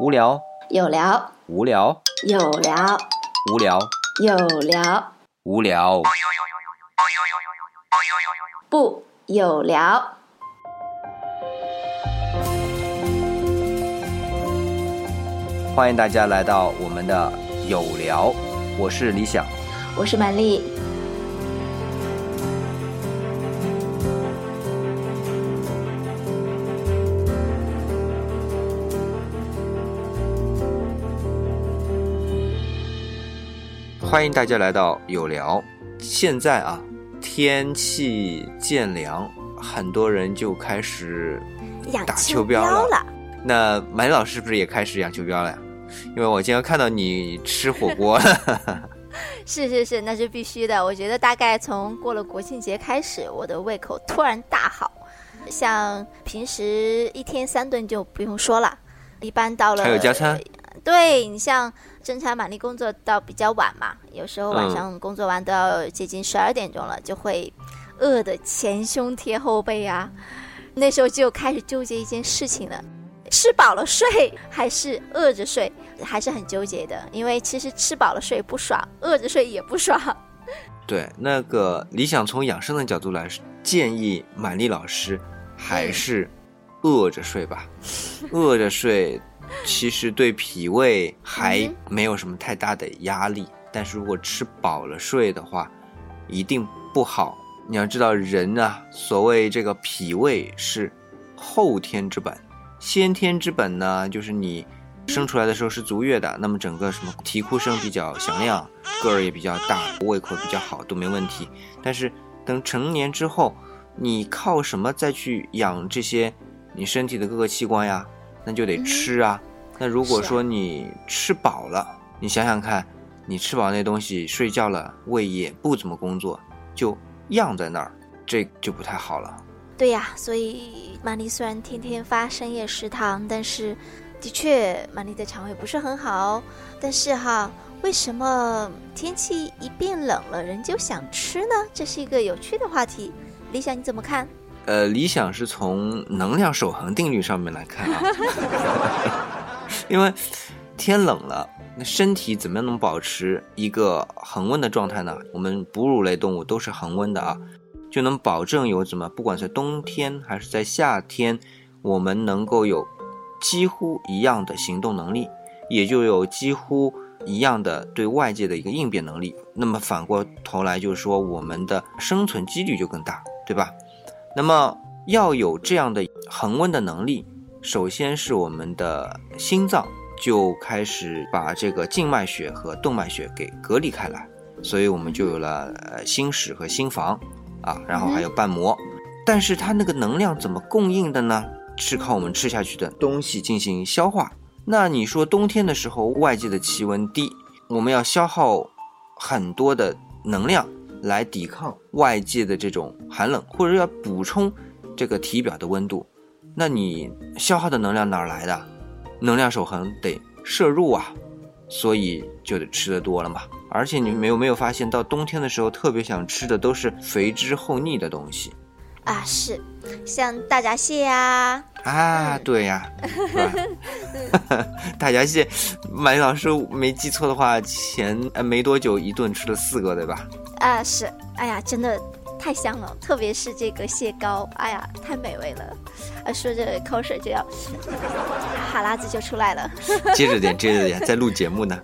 无聊，有聊，无聊，有聊，无聊，有聊，无聊。不有聊。欢迎大家来到我们的有聊，我是李想。我是曼丽，欢迎大家来到有聊。现在啊，天气渐凉，很多人就开始打养秋秋膘了了。那满老师是不是也开始养秋膘了呀？因为我今天看到你吃火锅 了。是是是，那是必须的。我觉得大概从过了国庆节开始，我的胃口突然大好。像平时一天三顿就不用说了，一般到了还有加餐，对你像侦查玛丽工作到比较晚嘛，有时候晚嗯上工作完都要接近十二点钟了，就会饿得前胸贴后背啊。那时候就开始纠结一件事情了。吃饱了睡还是饿着睡，还是很纠结的。因为其实吃饱了睡不爽，饿着睡也不爽。对，那个理想从养生的角度来建议满丽老师还是饿着睡吧，饿着睡其实对脾胃还嗯没有什么太大的压力，但是如果吃饱了睡的话，一定不好。你要知道，人啊，所谓这个脾胃是后天之本，先天之本呢，就是你生出来的时候是足月的，那么整个什么啼哭声比较响亮，个儿也比较大，胃口比较好都没问题。但是等成年之后，你靠什么再去养这些你身体的各个器官呀？那就得吃啊。那如果说你吃饱了，你想想看，你吃饱那东西，睡觉了，胃也不怎么工作，就漾在那儿，这就不太好了。对呀，所以玛丽虽然天天发深夜食堂，但是的确玛丽的肠胃不是很好。但是哈，为什么天气一变冷了，人就想吃呢？这是一个有趣的话题。理想你怎么看？呃，理想是从能量守恒定律上面来看啊，因为天冷了，那身体怎么样能保持一个恒温的状态呢？我们哺乳类动物都是恒温的啊，就能保证有怎么，不管在冬天还是在夏天，我们能够有几乎一样的行动能力，也就有几乎一样的对外界的一个应变能力。那么反过头来就是说，我们的生存几率就更大，对吧？那么要有这样的恒温的能力，首先是我们的心脏就开始把这个静脉血和动脉血给隔离开来，所以我们就有了呃心室和心房啊，然后还有瓣膜。但是它那个能量怎么供应的呢？是靠我们吃下去的东西进行消化。那你说冬天的时候，外界的气温低，我们要消耗很多的能量来抵抗外界的这种寒冷，或者要补充这个体表的温度。那你消耗的能量哪儿来的？能量守恒得摄入啊，所以就得吃的多了嘛。而且你们有没有发现，到冬天的时候，特别想吃的都是肥汁厚腻的东西啊，是像大闸蟹呀、啊？嗯对呀？大闸蟹，马丽老师没记错的话，前呃没多久一顿吃了四个，对吧？啊，是，哎呀，真的太香了，特别是这个蟹膏，哎呀，太美味了，啊，说着口水就要，哈喇子就出来了。接着点，接着点，在录节目呢。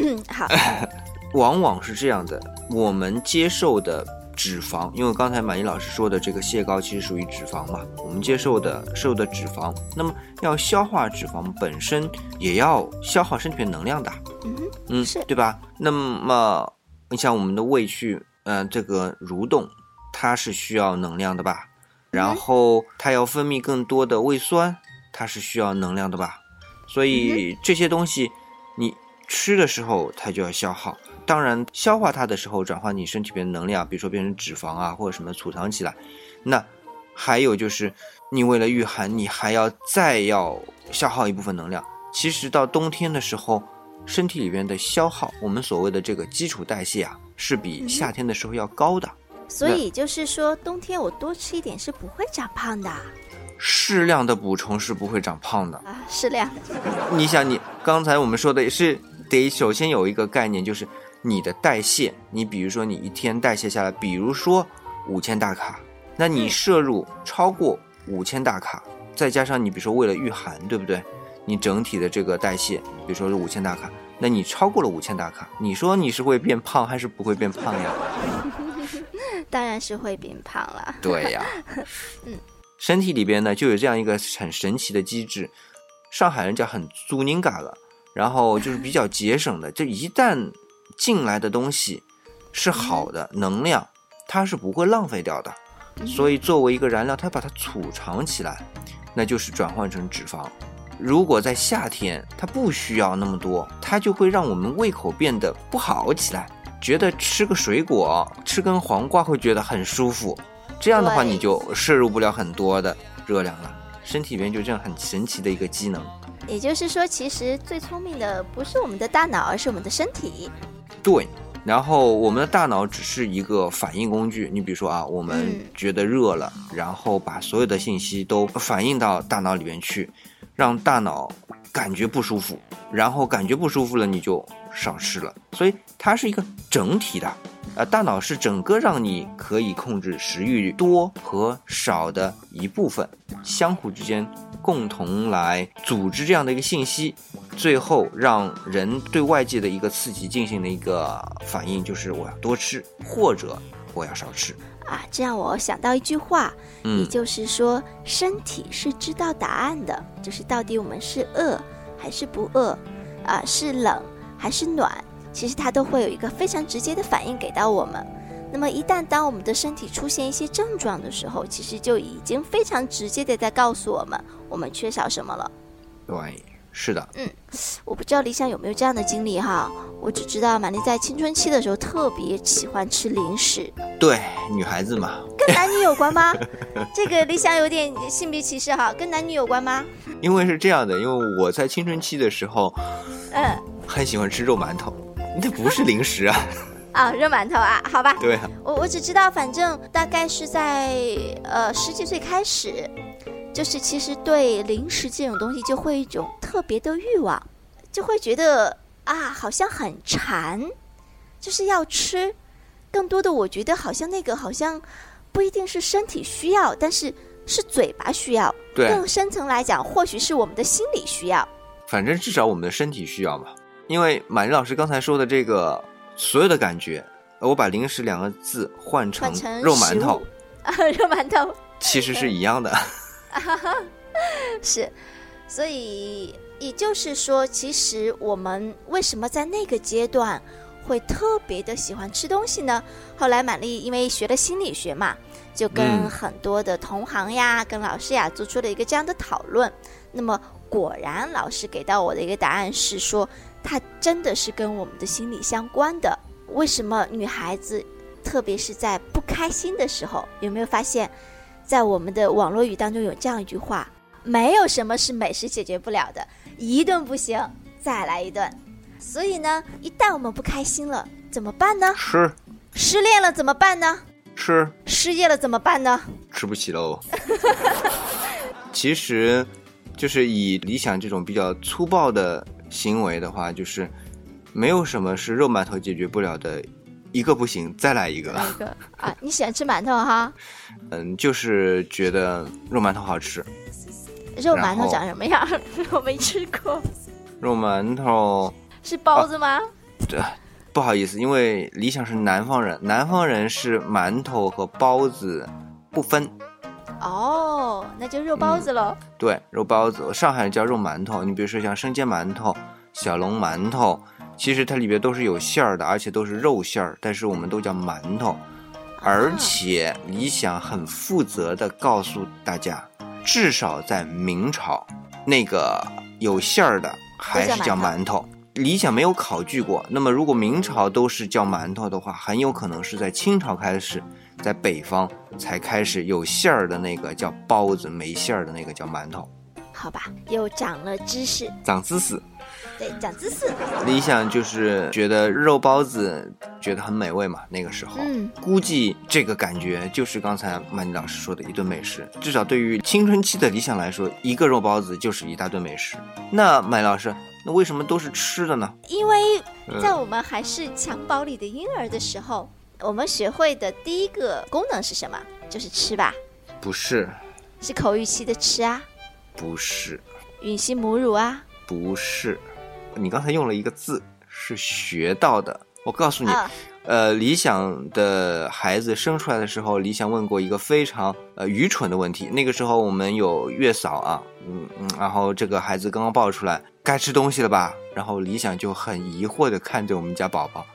嗯，好，往往是这样的，我们接受的脂肪，因为刚才满意老师说的这个蟹膏其实属于脂肪嘛，我们接受的摄入的脂肪，那么要消化脂肪本身也要消耗身体的能量的，嗯，嗯，是对吧？那么你像我们的胃去，呃，这个蠕动，它是需要能量的吧？然后它要分泌更多的胃酸，它是需要能量的吧？所以这些东西你吃的时候它就要消耗。当然，消化它的时候，转化你身体里面的能量，比如说变成脂肪啊，或者什么储藏起来。那还有就是，你为了御寒，你还要再要消耗一部分能量。其实到冬天的时候，身体里面的消耗，我们所谓的这个基础代谢啊，是比夏天的时候要高的。所以就是说，冬天我多吃一点是不会长胖的。适量的补充是不会长胖的。啊，适量。你想，你刚才我们说的也是得首先有一个概念，就是你的代谢。你比如说，你一天代谢下来，比如说五千大卡，那你摄入超过五千大卡，再加上你比如说为了御寒，对不对？你整体的这个代谢，比如说是五千大卡，那你超过了五千大卡，你说你是会变胖还是不会变胖呀？当然是会变胖了。对呀，嗯，身体里边呢就有这样一个很神奇的机制，上海人叫很租宁嘎了，然后就是比较节省的，就一旦进来的东西是好的能量，它是不会浪费掉的，所以作为一个燃料，它把它储藏起来，那就是转换成脂肪。如果在夏天它不需要那么多，它就会让我们胃口变得不好起来。觉得吃个水果，吃根黄瓜会觉得很舒服，这样的话你就摄入不了很多的热量了，身体里面就这样很神奇的一个机能。也就是说，其实最聪明的不是我们的大脑，而是我们的身体。对，然后我们的大脑只是一个反应工具。你比如说啊，我们嗯觉得热了，然后把所有的信息都反映到大脑里面去，让大脑感觉不舒服，然后感觉不舒服了，你就少吃了。所以它是一个整体的，呃，大脑是整个让你可以控制食欲多和少的一部分，相互之间共同来组织这样的一个信息，最后让人对外界的一个刺激进行了一个反应，就是我要多吃或者我要少吃。啊，这让我想到一句话，也嗯，就是说，身体是知道答案的，就是到底我们是饿还是不饿，啊，是冷还是暖，其实它都会有一个非常直接的反应给到我们。那么一旦当我们的身体出现一些症状的时候，其实就已经非常直接的在告诉我们我们缺少什么了。对，是的，嗯我不知道理想有没有这样的经历哈，我只知道玛丽在青春期的时候特别喜欢吃零食，对，女孩子嘛，跟男女有关吗？这个理想有点性别歧视哈，跟男女有关吗？因为是这样的，因为我在青春期的时候嗯，很喜欢吃肉馒头，那不是零食啊，啊，肉馒头啊，好吧，对啊，我我只知道，反正大概是在呃十几岁开始，就是其实对零食这种东西就会一种特别的欲望，就会觉得啊，好像很馋，就是要吃。更多的，我觉得好像那个好像不一定是身体需要，但是是嘴巴需要。对，更深层来讲，或许是我们的心理需要。反正至少我们的身体需要嘛。因为马丽老师刚才说的这个所有的感觉，我把零食两个字换成肉馒头啊，肉馒头其实是一样的。是，所以也就是说，其实我们为什么在那个阶段会特别的喜欢吃东西呢？后来玛丽因为学了心理学嘛，就跟嗯很多的同行呀、跟老师呀做出了一个这样的讨论。那么果然，老师给到我的一个答案是说，它真的是跟我们的心理相关的。为什么女孩子，特别是在不开心的时候，有没有发现，在我们的网络语当中有这样一句话？没有什么是美食解决不了的，一顿不行，再来一顿。所以呢，一旦我们不开心了，怎么办呢？吃失恋了怎么办呢？吃失业了怎么办呢？吃不起喽。其实，就是以理想这种比较粗暴的行为的话，就是没有什么是肉馒头解决不了的，一个不行再来一个。一个啊，你喜欢吃馒头哈？嗯，就是觉得肉馒头好吃，肉馒头长什么样？我没吃过，肉馒头是包子吗？对不好意思，因为理想是南方人，南方人是馒头和包子不分。哦，那就肉包子喽。对，肉包子，上海叫肉馒头。你比如说像生煎馒头、小笼馒头，其实它里边都是有馅儿的，而且都是肉馅儿，但是我们都叫馒头。而且理想很负责的告诉大家，至少在明朝，那个有馅儿的还是叫馒头。理想没有考据过，那么如果明朝都是叫馒头的话，很有可能是在清朝开始，在北方才开始有馅儿的那个叫包子，没馅儿的那个叫馒头。好吧，又长了知识，长知识。对，讲姿势。理想就是觉得肉包子觉得很美味嘛，那个时候，嗯，估计这个感觉就是刚才曼妮老师说的一顿美食。至少对于青春期的理想来说，一个肉包子就是一大顿美食。那曼妮老师，那为什么都是吃的呢？因为嗯在我们还是襁褓里的婴儿的时候，我们学会的第一个功能是什么？就是吃吧，不是，是口欲期的吃啊，不是，吮吸母乳啊，不是。你刚才用了一个字，是学到的。我告诉你，啊，呃，理想的孩子生出来的时候，理想问过一个非常呃愚蠢的问题。那个时候我们有月嫂啊，嗯嗯，然后这个孩子刚刚抱出来，该吃东西了吧？然后理想就很疑惑的看着我们家宝宝，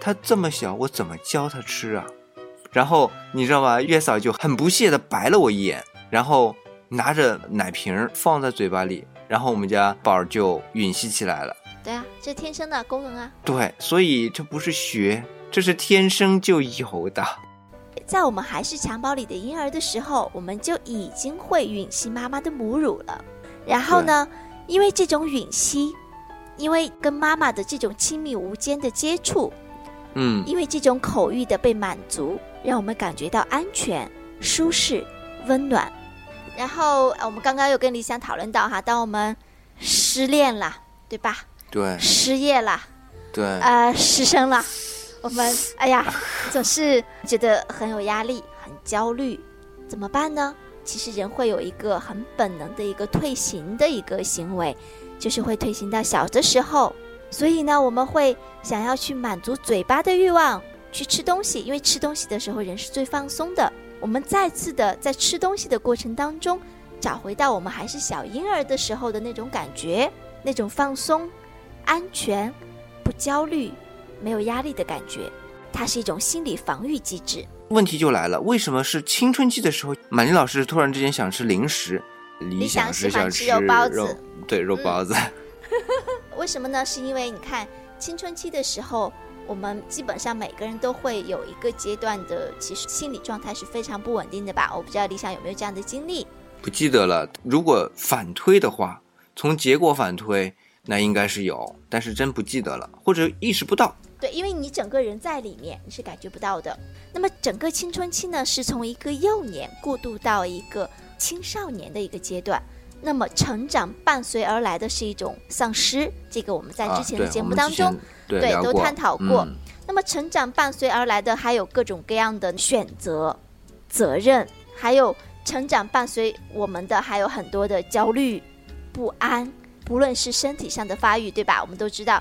他这么小，我怎么教他吃啊？然后你知道吗？月嫂就很不屑的白了我一眼，然后拿着奶瓶儿放在嘴巴里，然后我们家宝儿就吮吸起来了。对啊，这天生的功能啊。对，所以这不是学，这是天生就有的。在我们还是襁褓里的婴儿的时候，我们就已经会吮吸妈妈的母乳了。然后呢，因为这种吮吸，因为跟妈妈的这种亲密无间的接触，嗯，因为这种口欲的被满足，让我们感觉到安全、舒适、温暖。然后呃我们刚刚有跟理想讨论到哈，当我们失恋了，对吧？对失业了，对，呃，失声了，我们哎呀，总是觉得很有压力，很焦虑，怎么办呢？其实人会有一个很本能的一个退行的一个行为，就是会退行到小的时候。所以呢，我们会想要去满足嘴巴的欲望，去吃东西，因为吃东西的时候人是最放松的。我们再次的在吃东西的过程当中，找回到我们还是小婴儿的时候的那种感觉，那种放松、安全、不焦虑、没有压力的感觉。它是一种心理防御机制。问题就来了，为什么是青春期的时候，满林老师突然之间想吃零食？理想想是想喜欢吃肉包子嗯对肉包子。为什么呢？是因为你看青春期的时候，我们基本上每个人都会有一个阶段的，其实心理状态是非常不稳定的吧？我不知道理想有没有这样的经历。不记得了。如果反推的话，从结果反推，那应该是有，但是真不记得了，或者意识不到。对，因为你整个人在里面，你是感觉不到的。那么整个青春期呢，是从一个幼年过渡到一个青少年的一个阶段。那么成长伴随而来的是一种丧失，这个我们在之前的啊、节目当中，对对都探讨过嗯那么成长伴随而来的还有各种各样的选择、责任，还有成长伴随我们的还有很多的焦虑、不安，不论是身体上的发育，对吧？我们都知道，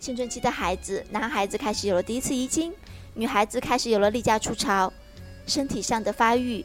青春期的孩子，男孩子开始有了第一次遗精，女孩子开始有了例假初潮，身体上的发育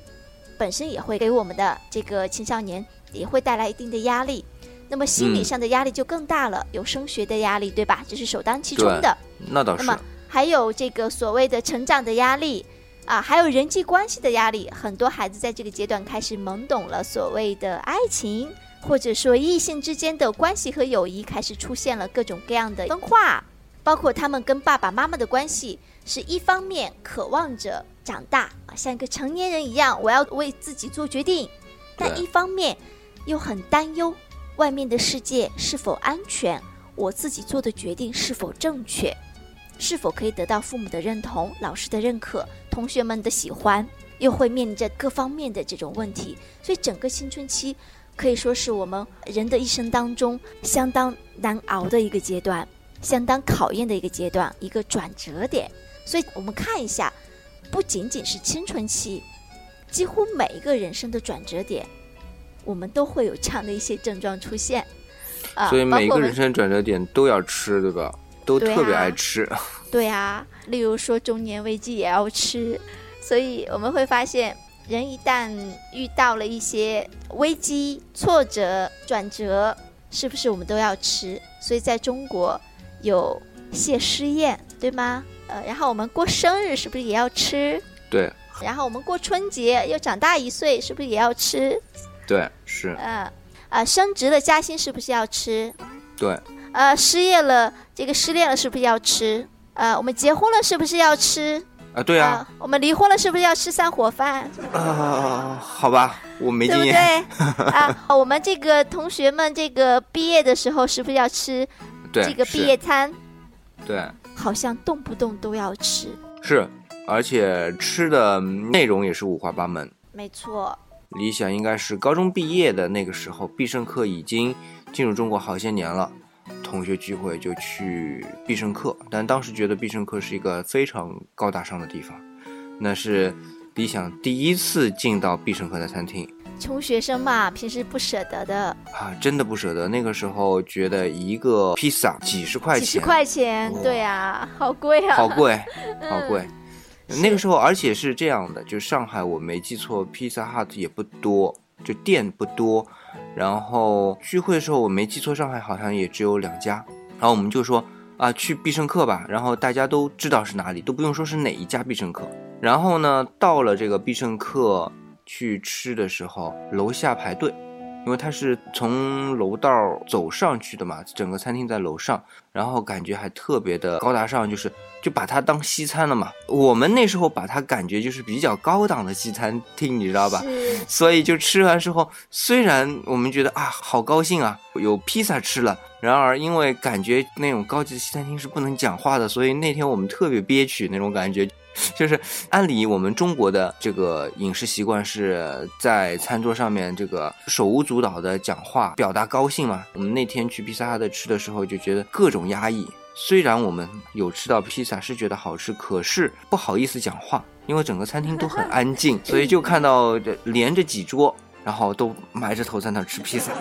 本身也会给我们的这个青少年也会带来一定的压力。那么心理嗯上的压力就更大了，有升学的压力，对吧？这是首当其冲的。那倒是。那么还有这个所谓的成长的压力啊，还有人际关系的压力。很多孩子在这个阶段开始懵懂了所谓的爱情，或者说异性之间的关系和友谊开始出现了各种各样的分化，包括他们跟爸爸妈妈的关系，是一方面渴望着长大啊，像一个成年人一样，我要为自己做决定，但一方面又很担忧外面的世界是否安全，我自己做的决定是否正确。是否可以得到父母的认同、老师的认可、同学们的喜欢，又会面临着各方面的这种问题，所以整个青春期可以说是我们人的一生当中相当难熬的一个阶段，相当考验的一个阶段，一个转折点。所以我们看一下，不仅仅是青春期，几乎每一个人生的转折点，我们都会有这样的一些症状出现。啊，所以每个人生转折点都要吃，对吧？都特别啊爱吃。对啊，例如说中年危机也要吃，所以我们会发现，人一旦遇到了一些危机、挫折、转折，是不是我们都要吃？所以在中国有谢师宴，对吗？呃，然后我们过生日是不是也要吃？对然后我们过春节又长大一岁，是不是也要吃？对是，嗯、啊，升职了加薪是不是要吃？对呃，失业了，这个失恋了是不是要吃？呃，我们结婚了是不是要吃？啊，对啊，我们离婚了是不是要吃散伙饭？啊，好吧，我没对不经验。对？啊，我们这个同学们这个毕业的时候是不是要吃对，这个毕业餐？对好像动不动都要吃。是，而且吃的内容也是五花八门。没错，理想应该是高中毕业的那个时候，必胜客已经进入中国好些年了。同学聚会就去必胜客，但当时觉得必胜客是一个非常高大上的地方，那是理想第一次进到必胜客的餐厅穷学生嘛，平时不舍得的，啊，真的不舍得。那个时候觉得一个披萨几十块钱，几十块钱，哇对啊，好贵啊，好贵，好贵。是那个时候，而且是这样的，就上海我没记错，，Pizza hut 也不多，就店不多。然后聚会的时候，我没记错，上海好像也只有两家。然后我们就说啊，去必胜客吧。然后大家都知道是哪里，都不用说是哪一家必胜客。然后呢，到了这个必胜客去吃的时候，楼下排队，因为它是从楼道走上去的嘛，整个餐厅在楼上，然后感觉还特别的高大上，就是就把它当西餐了嘛。我们那时候把它感觉就是比较高档的西餐厅，你知道吧？所以就吃完之后，虽然我们觉得啊好高兴啊，有披萨吃了，然而因为感觉那种高级的西餐厅是不能讲话的，所以那天我们特别憋屈那种感觉。就是按理我们中国的这个饮食习惯是在餐桌上面这个手舞足蹈的讲话，表达高兴嘛。我们那天去披萨哈的吃的时候就觉得各种压抑。虽然我们有吃到披萨是觉得好吃，可是不好意思讲话，因为整个餐厅都很安静，所以就看到这连着几桌，然后都埋着头在那吃披萨。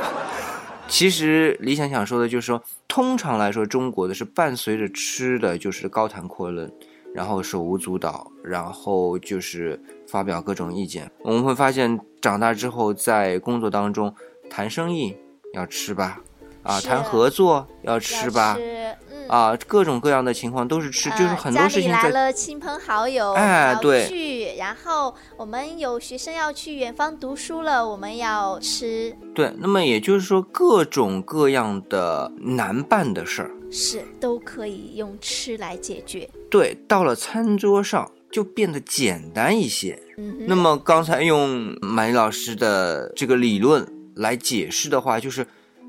其实理想想说的就是说，通常来说，中国的是伴随着吃的就是高谈阔论，然后手舞足蹈，然后就是发表各种意见。我们会发现，长大之后在工作当中谈生意要吃吧，啊，谈合作要要吃吧，吃嗯。啊，各种各样的情况都是吃，就是呃很多事情来了亲朋好友，哎对去，然后我们有学生要去远方读书了，我们要吃，对。那么也就是说，各种各样的难办的事儿，是都可以用吃来解决。对，到了餐桌上就变得简单一些。嗯，那么刚才用马丽老师的这个理论来解释的话，就是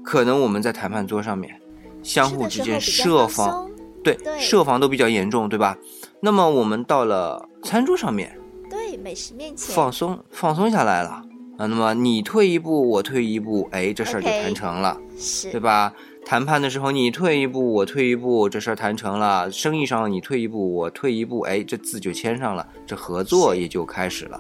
可能我们在谈判桌上面相互之间设防，对对设防都比较严重，对吧？那么我们到了餐桌上面，对美食面前放松放松下来了啊。那么你退一步，我退一步，哎，这事儿就谈成了。是对吧？谈判的时候，你退一步，我退一步，这事儿谈成了；生意上你退一步，我退一步，哎，这字就签上了，这合作也就开始了。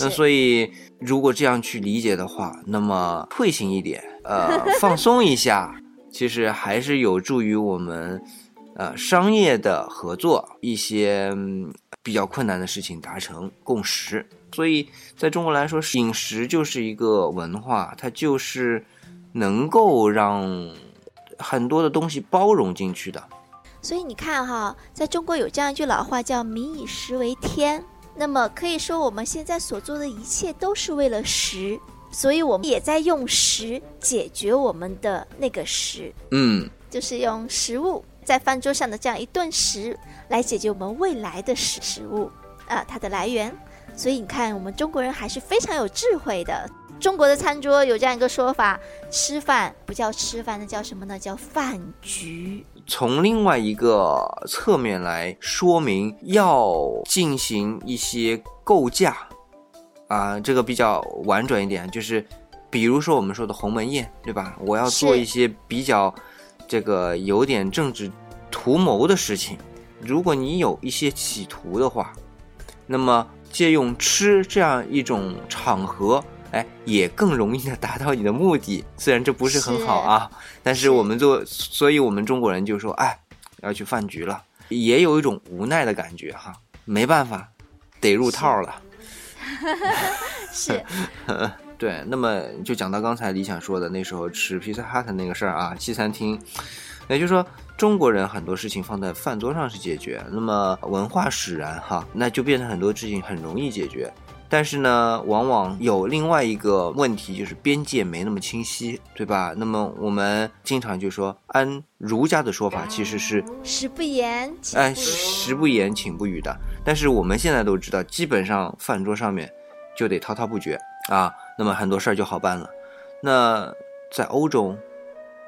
那所以，如果这样去理解的话，那么退行一点，呃，放松一下，其实还是有助于我们，呃，商业的合作，一些、嗯比较困难的事情达成共识。所以，在中国来说，饮食就是一个文化，它就是能够让很多的东西包容进去的。所以你看哈，在中国有这样一句老话叫“民以食为天”。那么可以说，我们现在所做的一切都是为了食，所以我们也在用食解决我们的那个食，嗯，就是用食物在饭桌上的这样一顿食来解决我们未来的食食物啊它的来源。所以你看，我们中国人还是非常有智慧的。中国的餐桌有这样一个说法：吃饭不叫吃饭，那叫什么呢？叫饭局。从另外一个侧面来说明，要进行一些构架，啊，这个比较婉转一点，就是比如说我们说的鸿门宴，对吧？我要做一些比较这个有点政治图谋的事情，如果你有一些企图的话，那么借用吃这样一种场合。哎，也更容易的达到你的目的。虽然这不是很好啊，但是是我们做，所以我们中国人就说，哎，要去饭局了，也有一种无奈的感觉哈，没办法，得入套了。是 对，那么就讲到刚才李想说的那时候吃披萨哈特那个事儿啊，西餐厅，也就是说中国人很多事情放在饭桌上是解决，那么文化使然哈，那就变成很多事情很容易解决。但是呢，往往有另外一个问题，就是边界没那么清晰，对吧？那么我们经常就说，按儒家的说法，其实是食不言，寝哎，不语食不言，寝不语的。但是我们现在都知道，基本上饭桌上面就得滔滔不绝啊，那么很多事儿就好办了。那在欧洲，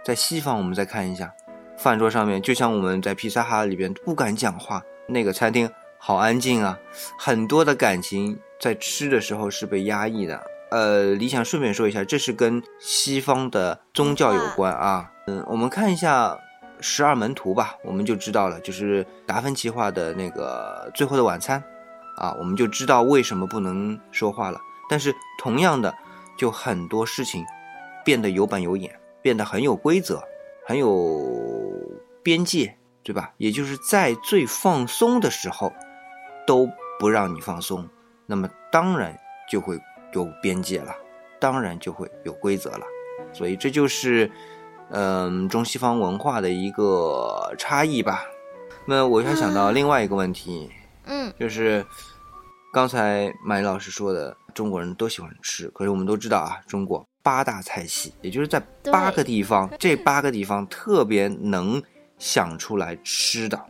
在西方，我们再看一下，饭桌上面就像我们在披萨哈里边不敢讲话，那个餐厅好安静啊，很多的感情在吃的时候是被压抑的。呃，理想顺便说一下，这是跟西方的宗教有关啊。嗯，我们看一下十二门徒吧，我们就知道了，就是达芬奇画的那个《最后的晚餐》啊，我们就知道为什么不能说话了。但是同样的，就很多事情变得有板有眼，变得很有规则，很有边界，对吧？也就是在最放松的时候都不让你放松，那么当然就会。有边界了，当然就会有规则了，所以这就是，嗯，中西方文化的一个差异吧。那我还想到另外一个问题，嗯，就是刚才马丽老师说的，中国人都喜欢吃，可是我们都知道啊，中国八大菜系，也就是在八个地方，这八个地方特别能想出来吃的，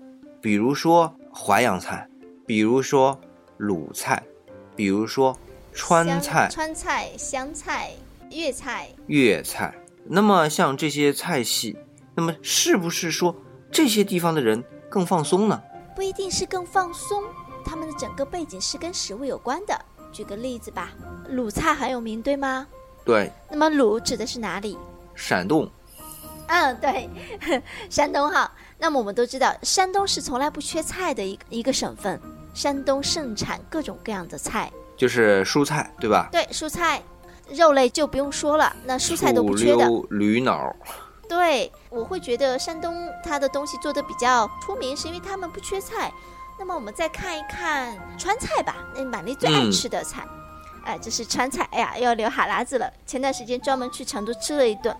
比如说淮扬菜，比如说鲁菜，比如说。川菜、川菜、湘菜、粤菜、粤菜。那么像这些菜系，那么是不是说这些地方的人更放松呢？不一定是更放松，他们的整个背景是跟食物有关的。举个例子吧，鲁菜很有名，对吗？对。那么鲁指的是哪里？山东。嗯，对，山东哈。那么我们都知道，山东是从来不缺菜的一一个省份，山东盛产各种各样的菜。就是蔬菜，对吧？对，蔬菜，肉类就不用说了，那蔬菜都不缺的。驴脑。对，我会觉得山东它的东西做的比较出名，是因为他们不缺菜。那么我们再看一看川菜吧，那满丽最爱吃的菜，哎，这是川菜。哎呀，要流哈喇子了。前段时间专门去成都吃了一顿。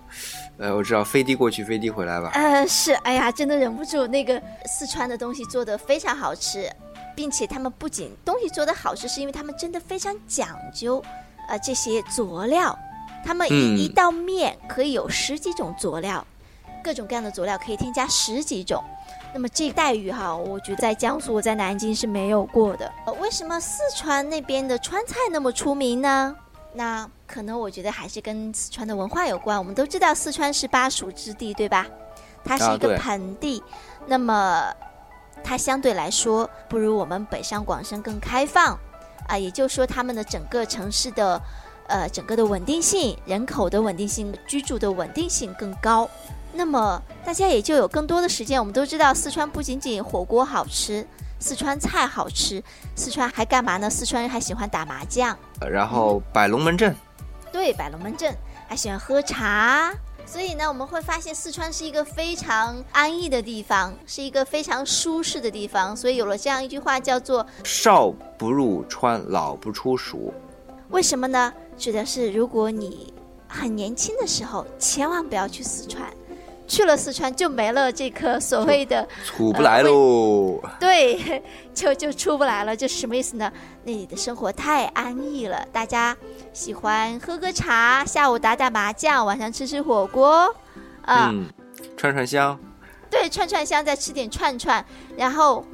呃，我知道飞的过去，飞的回来吧。呃，是，哎呀，真的忍不住，那个四川的东西做的非常好吃。并且他们不仅东西做得好吃，是因为他们真的非常讲究，呃，这些佐料，他们一一道面可以有十几种佐料，各种各样的佐料可以添加十几种。那么这待遇哈，我觉得在江苏、在南京是没有过的。呃为什么四川那边的川菜那么出名呢？那可能我觉得还是跟四川的文化有关。我们都知道四川是巴蜀之地，对吧？它是一个盆地，那么。它相对来说不如我们北上广深更开放，啊，也就是说他们的整个城市的，呃，整个的稳定性、人口的稳定性、居住的稳定性更高。那么大家也就有更多的时间。我们都知道，四川不仅仅火锅好吃，四川菜好吃，四川还干嘛呢？四川人还喜欢打麻将，然后摆龙门阵，对，摆龙门阵，还喜欢喝茶。所以呢，我们会发现四川是一个非常安逸的地方，是一个非常舒适的地方。所以有了这样一句话，叫做“少不入川，老不出蜀”。为什么呢？指的是如果你很年轻的时候，千万不要去四川。去了四川就没了这颗所谓的出不来喽，对，就就出不来了，就是什么意思呢？那里的生活太安逸了，大家喜欢喝喝茶，下午打打麻将，晚上吃吃火锅，啊，串串香，对，串串香，再吃点串串。然后，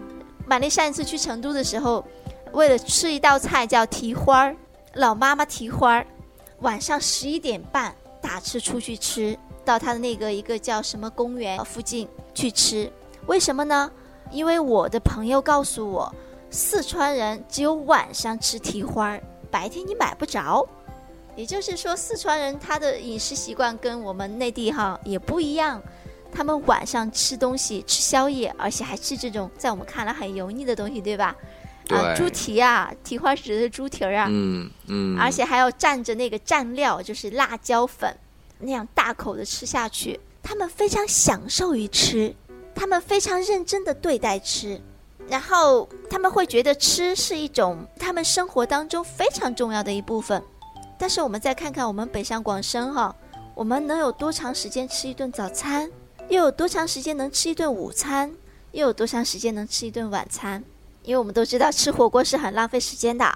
玛丽上一次去成都的时候，为了吃一道菜叫蹄花儿，老妈妈蹄花儿，晚上十一点半打车出去吃。到他的那个一个叫什么公园附近去吃，为什么呢？因为我的朋友告诉我，四川人只有晚上吃蹄花，白天你买不着。也就是说，四川人他的饮食习惯跟我们内地哈也不一样，他们晚上吃东西吃宵夜，而且还吃这种在我们看来很油腻的东西，对吧？啊，猪蹄啊，蹄花指的是猪蹄儿啊，嗯嗯，而且还要蘸着那个蘸料，就是辣椒粉。那样大口的吃下去，他们非常享受于吃，他们非常认真的对待吃，然后他们会觉得吃是一种他们生活当中非常重要的一部分。但是我们再看看我们北上广深哈，我们能有多长时间吃一顿早餐？又有多长时间能吃一顿午餐？又有多长时间能吃一顿晚餐？因为我们都知道吃火锅是很浪费时间的。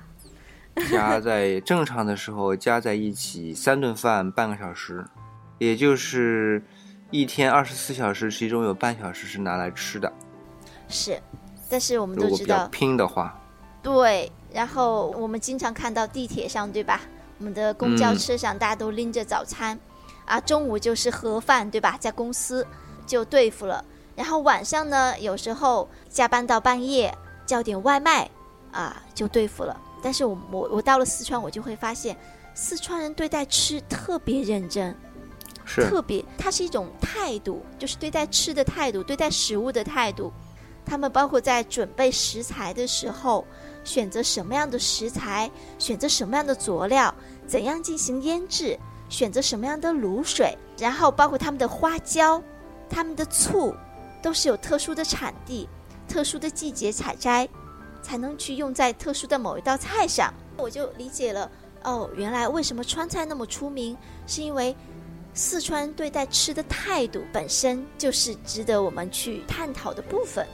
加在正常的时候加在一起三顿饭半个小时，也就是一天二十四小时，其中有半小时是拿来吃的。是，但是我们都知道拼的话，对，然后我们经常看到地铁上，对吧？我们的公交嗯车上，大家都拎着早餐，啊，中午就是盒饭，对吧？在公司就对付了。然后晚上呢，有时候加班到半夜，叫点外卖，啊，就对付了。但是我我我到了四川，我就会发现，四川人对待吃特别认真，是特别，它是一种态度，就是对待吃的态度，对待食物的态度。他们包括在准备食材的时候，选择什么样的食材，选择什么样的佐料，怎样进行腌制，选择什么样的卤水，然后包括他们的花椒、他们的醋，都是有特殊的产地、特殊的季节采摘，才能去用在特殊的某一道菜上。我就理解了，哦，原来为什么川菜那么出名，是因为四川对待吃的态度本身就是值得我们去探讨的部分。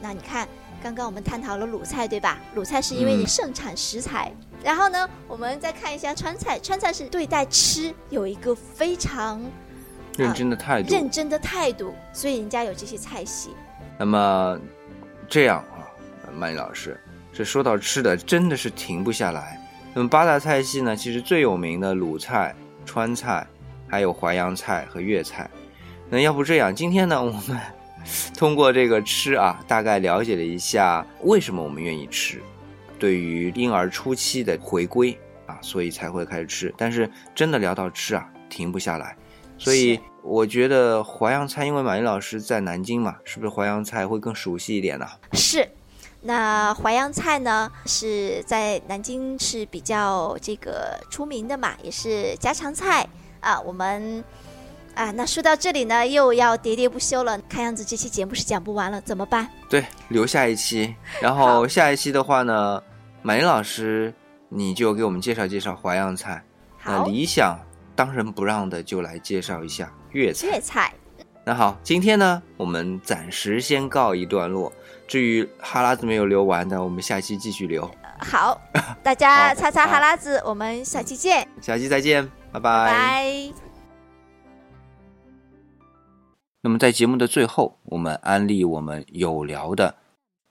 那你看，刚刚我们探讨了鲁菜，对吧？鲁菜是因为嗯你盛产食材。然后呢，我们再看一下川菜，川菜是对待吃有一个非常认真的态度。认真的态度，所以人家有这些菜系。那么这样啊，曼丽老师，这说到吃的真的是停不下来。那么八大菜系呢，其实最有名的鲁菜、川菜，还有淮扬菜和粤菜。那要不这样，今天呢，我们通过这个吃啊，大概了解了一下为什么我们愿意吃，对于婴儿初期的回归啊，所以才会开始吃。但是真的聊到吃啊，停不下来。所以我觉得淮扬菜，因为马云老师在南京嘛，是不是淮扬菜会更熟悉一点呢？是，那淮扬菜呢是在南京是比较这个出名的嘛，也是家常菜啊。我们啊，那说到这里呢，又要喋喋不休了。看样子这期节目是讲不完了，怎么办？对，留下一期，然后下一期的话呢，马云老师你就给我们介绍介绍淮扬菜。那好，理想当仁不让的就来介绍一下粤菜。粤菜那好，今天呢，我们暂时先告一段落。至于哈喇子没有流完的，我们下期继续流。好，大家擦擦哈喇子，我们下期见，下期再见，拜拜拜。那么在节目的最后，我们安利我们有聊的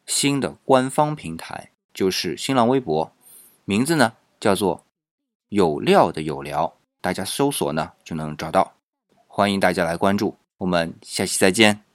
新的官方平台，就是新浪微博，名字呢叫做“有料的有聊”，大家搜索呢就能找到，欢迎大家来关注。我们下期再见。